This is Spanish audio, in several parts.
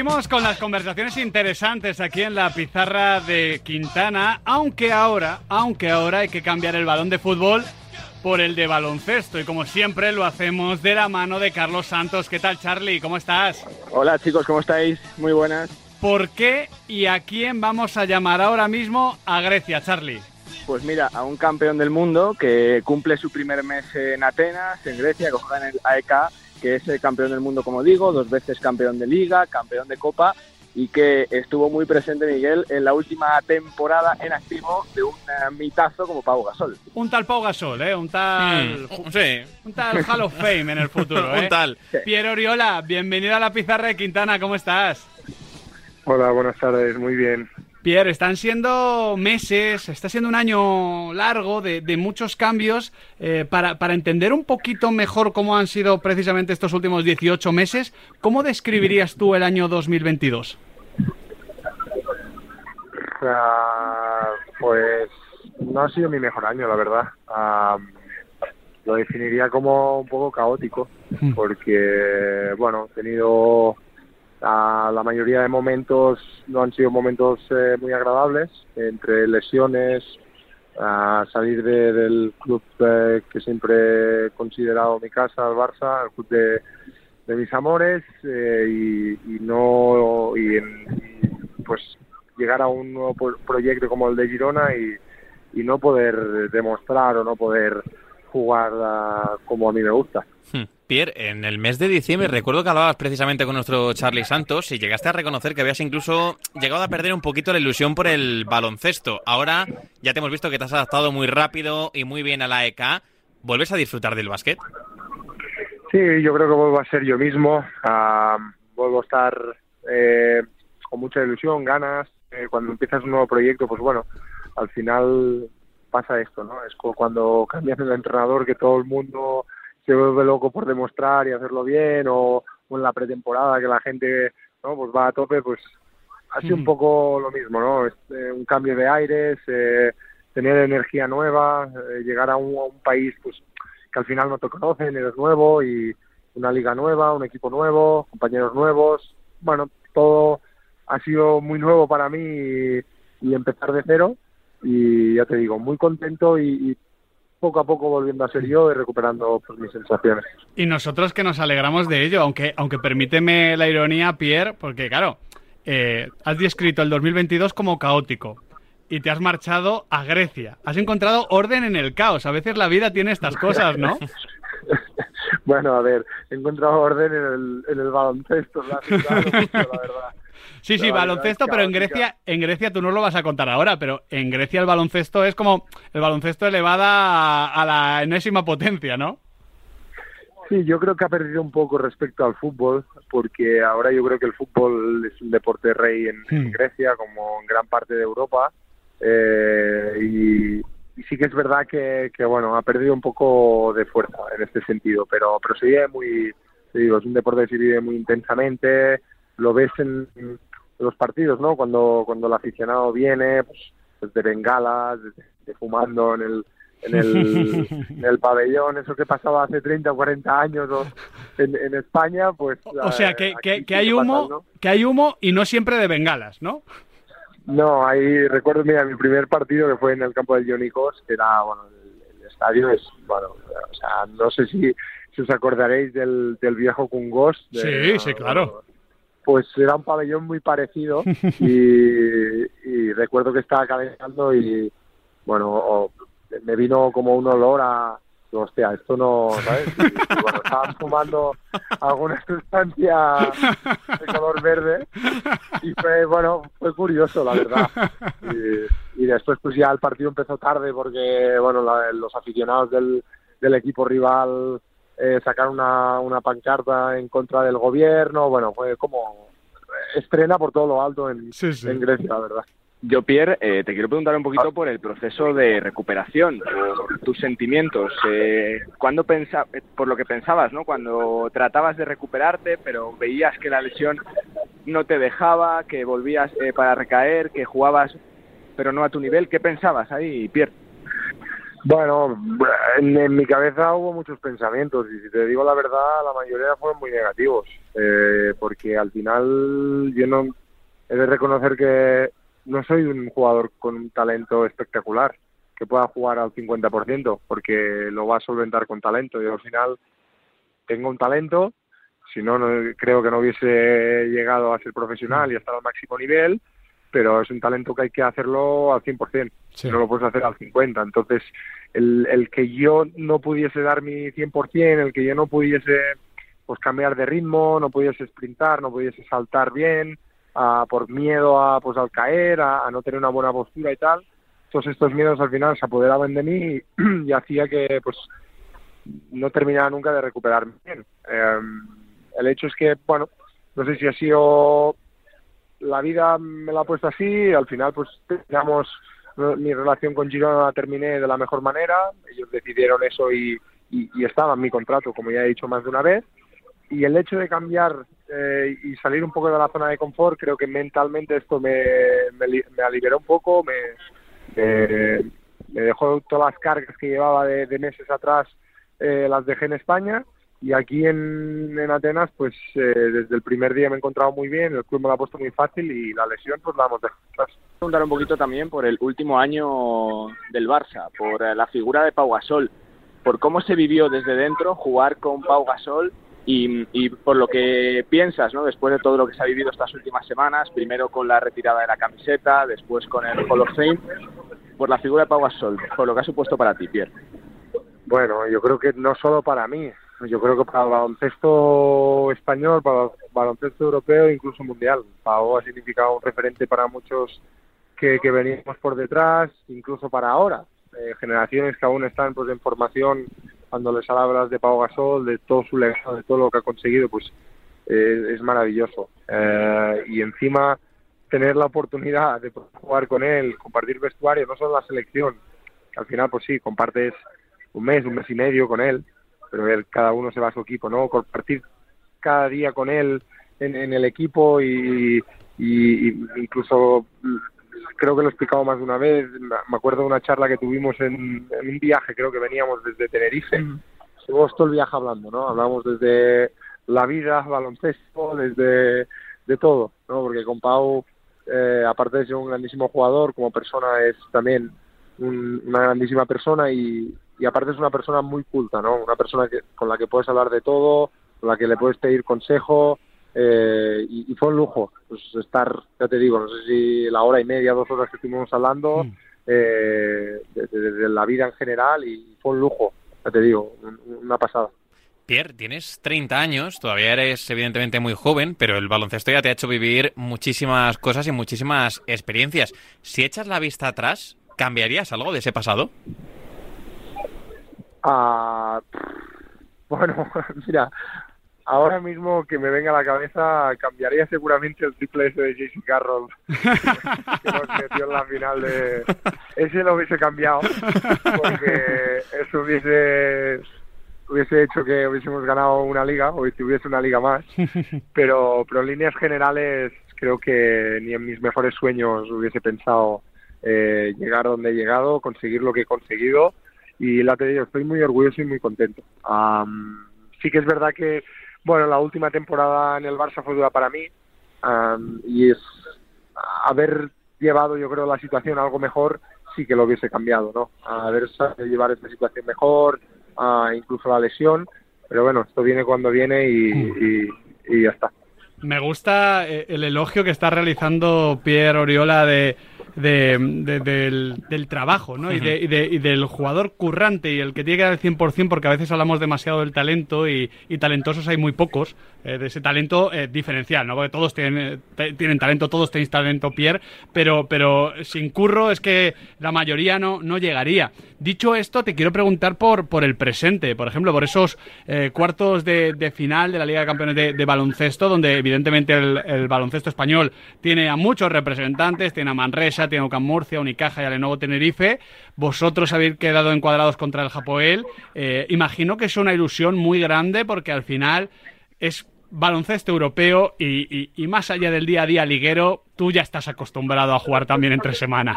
Seguimos con las conversaciones interesantes aquí en la pizarra de Quintana, aunque ahora, aunque ahora hay que cambiar el balón de fútbol por el de baloncesto y como siempre lo hacemos de la mano de Carlos Santos. ¿Qué tal Charlie? ¿Cómo estás? Hola chicos, ¿cómo estáis? Muy buenas. ¿Por qué y a quién vamos a llamar ahora mismo a Grecia, Charlie? Pues mira, a un campeón del mundo que cumple su primer mes en Atenas, en Grecia, que juega en el AEK, que es el campeón del mundo, como digo, dos veces campeón de liga, campeón de copa y que estuvo muy presente Miguel en la última temporada en activo de un eh, mitazo como Pau Gasol. Un tal Pau Gasol, ¿eh? Un tal... Mm, sí. Un tal Hall of Fame en el futuro, ¿eh? Un tal. Piero Oriola, bienvenido a la pizarra de Quintana, ¿cómo estás? Hola, buenas tardes, muy bien. Pierre, están siendo meses, está siendo un año largo de, de muchos cambios. eh, para, para entender un poquito mejor cómo han sido precisamente estos últimos 18 meses, ¿cómo describirías tú el año 2022? Ah, pues no ha sido mi mejor año, la verdad. Ah, lo definiría como un poco caótico, porque, bueno, he tenido ah, la mayoría de momentos, no han sido momentos eh, muy agradables, entre lesiones, ah, salir de- del club eh, que siempre he considerado mi casa, el Barça, el club de, mis amores, eh, y, no, y, pues llegar a un nuevo pro- proyecto como el de Girona y, y no poder demostrar o no poder jugar ah, como a mí me gusta. Hmm. Pierre, en el mes de diciembre recuerdo que hablabas precisamente con nuestro Charlie Santos y llegaste a reconocer que habías incluso llegado a perder un poquito la ilusión por el baloncesto. Ahora ya te hemos visto que te has adaptado muy rápido y muy bien a la EK. ¿Vuelves a disfrutar del básquet? Sí, yo creo que vuelvo a ser yo mismo, vuelvo a estar eh, con mucha ilusión, ganas. Eh, cuando empiezas un nuevo proyecto, pues bueno, al final pasa esto, ¿no? Es como cuando cambias el entrenador que todo el mundo se vuelve loco por demostrar y hacerlo bien, o, o en la pretemporada que la gente no pues va a tope, pues ha sido un poco lo mismo, ¿no? Es, eh, un cambio de aires, eh, tener energía nueva, eh, llegar a un, a un país pues que al final no te conocen, eres nuevo y una liga nueva, un equipo nuevo, compañeros nuevos. Bueno, todo ha sido muy nuevo para mí y, y empezar de cero. Y ya te digo, muy contento y, y poco a poco volviendo a ser yo y recuperando pues, mis sensaciones. Y nosotros que nos alegramos de ello, aunque, aunque permíteme la ironía, Pierre, porque claro, eh, has descrito el 2022 como caótico y te has marchado a Grecia. Has encontrado orden en el caos. A veces la vida tiene estas cosas, ¿no? bueno, a ver, he encontrado orden en el, en el baloncesto, la, la verdad. Sí, sí, baloncesto, es pero en. Grecia, en Grecia tú no lo vas a contar ahora, pero en Grecia el baloncesto es como el baloncesto elevada a, a la enésima potencia, ¿no? Sí, yo creo que ha perdido un poco respecto al fútbol, porque ahora yo creo que el fútbol es un deporte rey en, en Hmm. Grecia, como en gran parte de Europa, eh, y, y sí que es verdad que, que, bueno, ha perdido un poco de fuerza en este sentido, pero, pero se vive muy, te digo, es un deporte que se vive muy intensamente, lo ves en, en los partidos, ¿no? Cuando, cuando el aficionado viene, pues, pues de bengalas, de, de fumando en el, en el, en el pabellón, eso que pasaba hace 30 o 40 años o en, en España, pues... O sea, que, que- hay humo, ¿no? que hay humo y no siempre de bengalas, ¿no? No, ahí recuerdo, mira, mi primer partido que fue en el campo del Ionicos, que era, bueno, el, el estadio es, bueno, o sea, no sé si, si os acordaréis del, del viejo Kungos. de- Sí, sí, claro. Pues era un pabellón muy parecido y, y recuerdo que estaba calentando y, bueno, o- me vino como un olor a, hostia, esto no, ¿sabes? Y, y bueno, estaban fumando alguna sustancia de color verde y fue, bueno, fue curioso, la verdad. Y, y después pues ya el partido empezó tarde porque, bueno, la- los aficionados del, del equipo rival eh, sacaron una, una pancarta en contra del gobierno, bueno, fue como estrena por todo lo alto en, Sí, sí. en Grecia, la verdad. Yo, Pierre, eh, te quiero preguntar un poquito por el proceso de recuperación, por tus sentimientos. Eh, ¿cuándo pensa, por lo que pensabas, ¿no? Cuando tratabas de recuperarte, pero veías que la lesión no te dejaba, que volvías eh, para recaer, que jugabas, pero no a tu nivel. ¿Qué pensabas ahí, Pierre? Bueno, en, mi cabeza hubo muchos pensamientos y si te digo la verdad, la mayoría fueron muy negativos, eh, porque al final yo no he de reconocer que no soy un jugador con un talento espectacular que pueda jugar al 50%, porque lo va a solventar con talento. y al final tengo un talento, si no, no creo que no hubiese llegado a ser profesional y estar al máximo nivel, pero es un talento que hay que hacerlo al 100%, no lo puedes hacer al 50%. Entonces, el, el que yo no pudiese dar mi 100%, el que yo no pudiese pues cambiar de ritmo, no pudiese sprintar, no pudiese saltar bien, por miedo a pues al caer, a, no tener una buena postura y tal, todos estos miedos al final se apoderaban de mí y, hacía que pues no terminara nunca de recuperarme bien. Em, el hecho es que, bueno, no sé si ha sido la vida me la ha puesto así, al final pues terminamos mi relación con Girona la terminé de la mejor manera, ellos decidieron eso y, y, estaba en mi contrato, como ya he dicho más de una vez, y el hecho de cambiar eh, y salir un poco de la zona de confort, creo que mentalmente esto me, me, me un poco, me, me, dejó todas las cargas que llevaba de, meses atrás, eh, las dejé en España y aquí en, en Atenas, pues eh, desde el primer día me he encontrado muy bien, el club me lo ha puesto muy fácil y la lesión pues la hemos dejado atrás. Preguntar un poquito también por el último año del Barça, por eh, la figura de Pau Gasol, por cómo se vivió desde dentro jugar con Pau Gasol y, y, por lo que piensas, ¿no? Después de todo lo que se ha vivido estas últimas semanas, primero con la retirada de la camiseta, después con el Hall of Fame, por la figura de Pau Gasol, por lo que ha supuesto para ti, Pierre. Bueno, yo creo que no solo para mí, yo creo que para el baloncesto español, para el baloncesto europeo incluso mundial. Pau ha significado un referente para muchos que, que veníamos por detrás, incluso para ahora. Eh, generaciones que aún están pues en formación, cuando les hablas de Pau Gasol, de todo su legado, de todo lo que ha conseguido, pues eh, es maravilloso. Eh, y encima tener la oportunidad de jugar con él, compartir vestuario, no solo la selección, al final pues sí, compartes un mes, un mes y medio con él, pero él, cada uno se va a su equipo, ¿no? Compartir cada día con él en, el equipo y, incluso creo que lo he explicado más de una vez, me acuerdo de una charla que tuvimos en, un viaje, creo que veníamos desde Tenerife, estuvimos todo el viaje hablando, ¿no? Hablamos desde la vida, baloncesto, desde de todo, ¿no? Porque con Pau, eh, aparte de ser un grandísimo jugador, como persona es también una grandísima persona y, y aparte es una persona muy culta, ¿no? Una persona que, con la que puedes hablar de todo, con la que le puedes pedir consejo eh, y, fue un lujo pues, estar, ya te digo, no sé si la hora y media, dos horas que estuvimos hablando mm. eh, de, la vida en general y fue un lujo, ya te digo, una pasada. Pierre, tienes 30 años, todavía eres evidentemente muy joven, pero el baloncesto ya te ha hecho vivir muchísimas cosas y muchísimas experiencias. Si echas la vista atrás, ¿cambiarías algo de ese pasado? Bueno, mira, ahora mismo que me venga a la cabeza cambiaría seguramente el triple ese de JC Carroll que nos metió en la final de... Ese lo hubiese cambiado porque eso hubiese hubiese hecho que hubiésemos ganado una liga o si hubiese una liga más pero pero en líneas generales creo que ni en mis mejores sueños hubiese pensado eh, llegar donde he llegado conseguir lo que he conseguido y la te digo, estoy muy orgulloso y muy contento. sí que es verdad que, bueno, la última temporada en el Barça fue dura para mí y es haber llevado, yo creo, la situación algo mejor sí que lo hubiese cambiado, ¿no? Haber sabido llevar esta situación mejor, incluso la lesión, pero bueno, esto viene cuando viene y, y ya está. Me gusta eh, el elogio que está realizando Pierre Oriola de de, del, trabajo ¿no? y, y, del jugador currante y el que tiene que dar el 100% porque a veces hablamos demasiado del talento y, talentosos hay muy pocos, eh, de ese talento eh, diferencial, ¿no? porque todos tienen, tienen talento, todos tenéis talento, Pierre, pero, pero sin curro es que la mayoría no, no llegaría. Dicho esto, te quiero preguntar por, por el presente, por ejemplo, por esos eh, cuartos de, final de la Liga de Campeones de, baloncesto, donde evidentemente el, el baloncesto español tiene a muchos representantes, tiene a Manresa, tiene Ucam Murcia, Unicaja y a Lenovo Tenerife. Vosotros habéis quedado encuadrados contra el Japoel. Eh, imagino que es una ilusión muy grande porque al final es baloncesto europeo y, más allá del día a día liguero, tú ya estás acostumbrado a jugar también entre semana.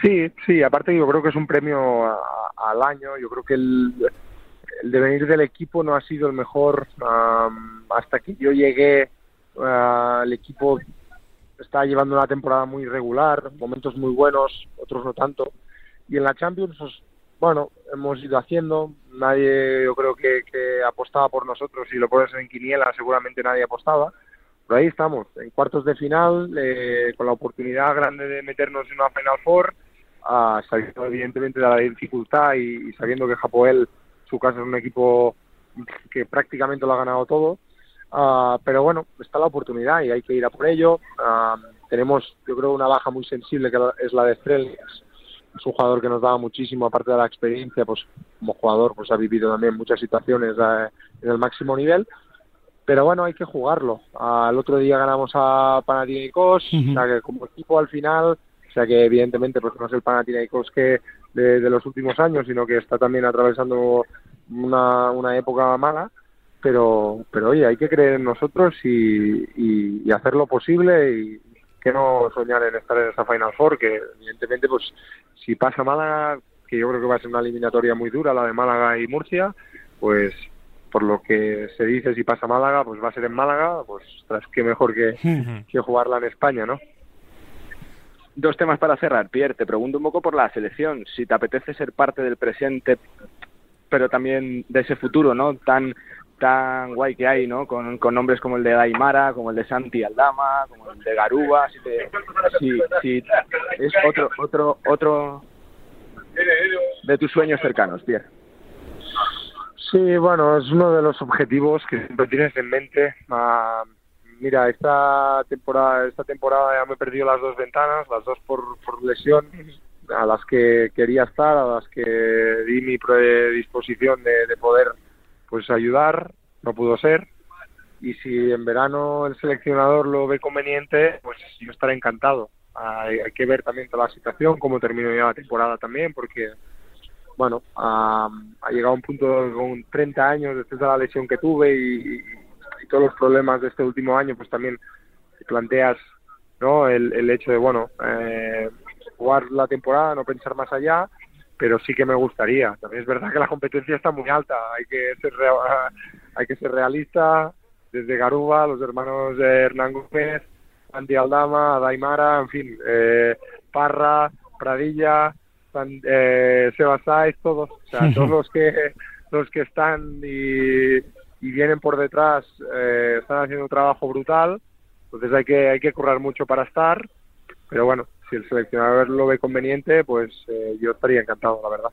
Sí, sí, aparte yo creo que es un premio al año, yo creo que el, el devenir del equipo no ha sido el mejor hasta que yo llegué, uh, el equipo está llevando una temporada muy regular, momentos muy buenos, otros no tanto, y en la Champions, pues, bueno, hemos ido haciendo, nadie yo creo que, que apostaba por nosotros, si lo pones en quiniela seguramente nadie apostaba, pero ahí estamos, en cuartos de final, eh, con la oportunidad grande de meternos en una Final Four, uh, sabiendo evidentemente de la dificultad y, sabiendo que Japoel, su casa es un equipo que prácticamente lo ha ganado todo, uh, pero bueno, está la oportunidad y hay que ir a por ello. Uh, tenemos, yo creo, una baja muy sensible que es la de Estrellas. Es un jugador que nos daba muchísimo, aparte de la experiencia, pues como jugador, pues ha vivido también muchas situaciones eh, en el máximo nivel. Pero bueno, hay que jugarlo. Al otro día ganamos a Panathinaikos, o sea que como equipo al final o sea que evidentemente pues no es el Panathinaikos que de, de, los últimos años, sino que está también atravesando una, una época mala, pero, pero oye, hay que creer en nosotros y, y, y, hacer lo posible y que no soñar en estar en esa Final Four, que evidentemente pues si pasa Málaga, que yo creo que va a ser una eliminatoria muy dura, la de Málaga y Murcia, pues por lo que se dice si pasa Málaga, pues va a ser en Málaga, pues tras qué mejor que, que jugarla en España, ¿no? Dos temas para cerrar. Pierre, te pregunto un poco por la selección. Si te apetece ser parte del presente, pero también de ese futuro, ¿no? Tan tan guay que hay, ¿no? Con, con nombres como el de Daimara, como el de Santi Aldama, como el de Garuba, si, te, es otro otro otro de tus sueños cercanos, Pierre. Sí, bueno, es uno de los objetivos que siempre tienes en mente. Uh, mira, esta temporada, esta temporada ya me he perdido las dos ventanas, las dos por, por lesión, a las que quería estar, a las que di mi predisposición de, de poder pues ayudar, no pudo ser. Y si en verano el seleccionador lo ve conveniente, pues yo estaré encantado. Hay, que ver también toda la situación, cómo termino ya la temporada también, porque bueno, ha, ha llegado un punto con 30 años después de la lesión que tuve y, todos los problemas de este último año, pues también te planteas no el, el hecho de, bueno, eh, jugar la temporada, no pensar más allá, pero sí que me gustaría. También es verdad que la competencia está muy alta, hay que ser, hay que ser realista, desde Garuba, los hermanos de Hernán Gómez, Andy Aldama, Daimara, en fin, eh, Parra, Pradilla, San, eh, todos, o sea, todos los que los que están y, y vienen por detrás eh, están haciendo un trabajo brutal, entonces hay que hay que currar mucho para estar, pero bueno, si el seleccionador lo ve conveniente, pues eh, yo estaría encantado, la verdad.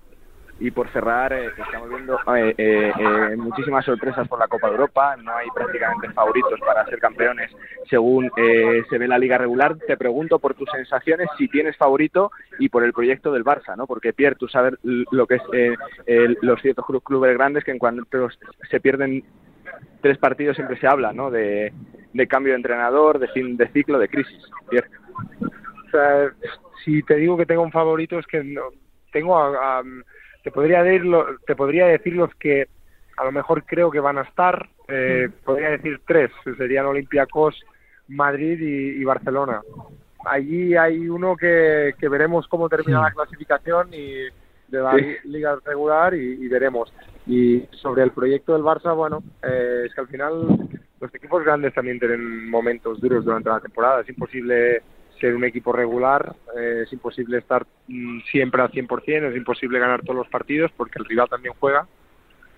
Y por cerrar, eh, estamos viendo eh, eh, eh, muchísimas sorpresas por la Copa de Europa, no hay prácticamente favoritos para ser campeones según se ve la liga regular. Te pregunto por tus sensaciones, si tienes favorito y por el proyecto del Barça, ¿no? Porque Pierre, tú sabes lo que es los ciertos clubes grandes que en cuanto se pierden tres partidos siempre se habla, ¿no? De, de cambio de entrenador, de fin de ciclo, de crisis. Pierre. Sea, si te digo que tengo un favorito es que no, tengo a, a te podría decir lo, te podría decir los que a lo mejor creo que van a estar eh, podría decir tres serían Olympiacos Madrid y, y, Barcelona allí hay uno que, que veremos cómo termina sí. la clasificación y de la sí. liga regular y, y, veremos y sobre el proyecto del Barça bueno eh, es que al final los equipos grandes también tienen momentos duros durante la temporada es imposible ser un equipo regular, eh, es imposible estar mm, siempre al 100%, es imposible ganar todos los partidos porque el rival también juega,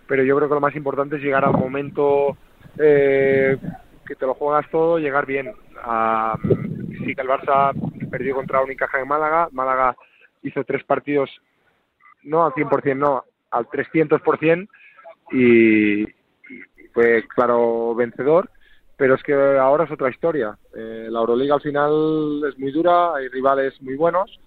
pero yo creo que lo más importante es llegar al momento eh, que te lo juegas todo, llegar bien. Uh, sí que el Barça perdió contra Unicaja de Málaga, Málaga hizo tres partidos, no al 100%, no, al 300% y, y fue claro vencedor pero es que ahora es otra historia. Eh, la Euroliga al final es muy dura, hay rivales muy buenos.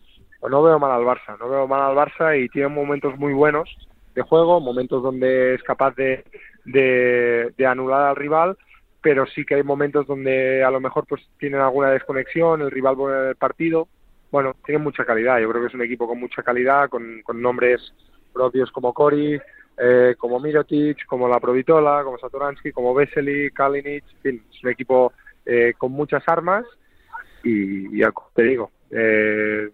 No veo mal al Barça, no veo mal al Barça y tiene momentos muy buenos de juego, momentos donde es capaz de, de, anular al rival, pero sí que hay momentos donde a lo mejor pues tienen alguna desconexión, el rival pone el partido. Bueno, tiene mucha calidad, yo creo que es un equipo con mucha calidad, con, con nombres propios como Cori, eh, como Mirotic, como la Provitola, como Satoransky, como Vesely, Kalinic, en fin, es un equipo eh, con muchas armas y ya te digo, eh,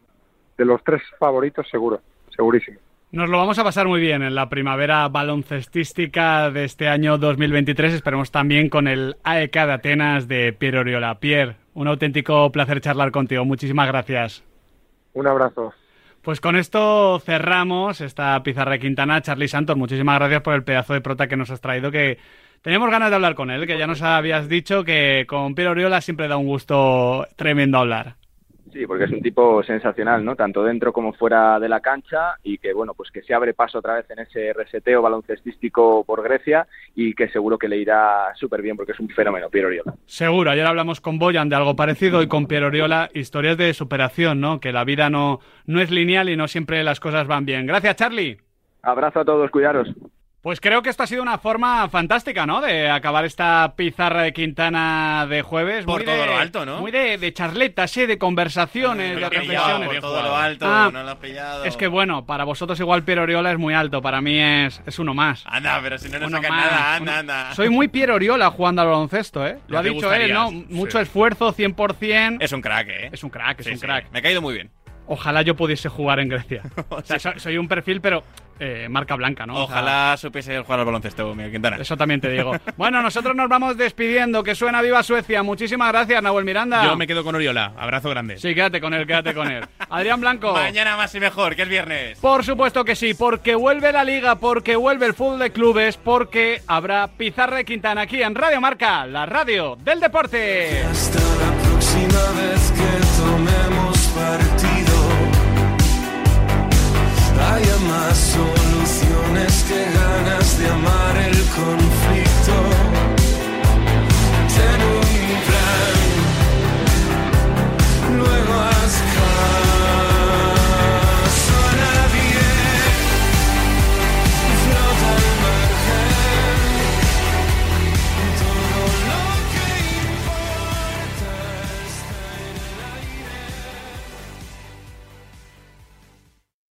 de los tres favoritos seguro, segurísimo. Nos lo vamos a pasar muy bien en la primavera baloncestística de este año 2023. Esperemos también con el AEK de Atenas de Pierre Oriola. Pierre, un auténtico placer charlar contigo. Muchísimas gracias. Un abrazo. Pues con esto cerramos esta pizarra de Quintana. Charlie Santos, muchísimas gracias por el pedazo de prota que nos has traído, que tenemos ganas de hablar con él, que ya nos habías dicho que con Pierre Oriola siempre da un gusto tremendo hablar. Sí, porque es un tipo sensacional, ¿no? Tanto dentro como fuera de la cancha y que, bueno, pues que se abre paso otra vez en ese reseteo baloncestístico por Grecia y que seguro que le irá súper bien porque es un fenómeno, Piero Oriola. Seguro, ayer hablamos con Boyan de algo parecido y con Piero Oriola historias de superación, ¿no? Que la vida no, no es lineal y no siempre las cosas van bien. Gracias, Charlie. Abrazo a todos, cuidaros. Pues creo que esto ha sido una forma fantástica, ¿no? De acabar esta pizarra de Quintana de jueves. Por muy todo de, lo alto, ¿no? Muy de, de charletas, ¿eh? De conversaciones, de he pillado, reflexiones. por todo lo alto, Ah, no lo has pillado. Es que bueno, para vosotros igual Piero Oriola es muy alto, para mí es, es uno más. Anda, pero si no nos más, nada, anda, uno- anda. Soy muy Piero Oriola jugando al baloncesto, ¿eh? Lo ha dicho él, ¿no? Mucho sí. esfuerzo, 100%. Es un crack, ¿eh? Es un crack, es Sí, un sí. crack. Me ha caído muy bien. Ojalá yo pudiese jugar en Grecia. O sea, soy un perfil, pero eh, marca blanca, ¿no? O sea, Ojalá supiese jugar al baloncesto, Miguel Quintana. Eso también te digo. Bueno, nosotros nos vamos despidiendo. Que suena Viva Suecia. Muchísimas gracias, Nahuel Miranda. Yo me quedo con Oriola. Abrazo grande. Sí, quédate con él, quédate con él. Adrián Blanco. Mañana más y mejor, que es viernes. Por supuesto que sí, porque vuelve la liga, porque vuelve el fútbol de clubes, porque habrá Pizarra de Quintana aquí en Radio Marca, la radio del deporte. Hasta la próxima vez que tomo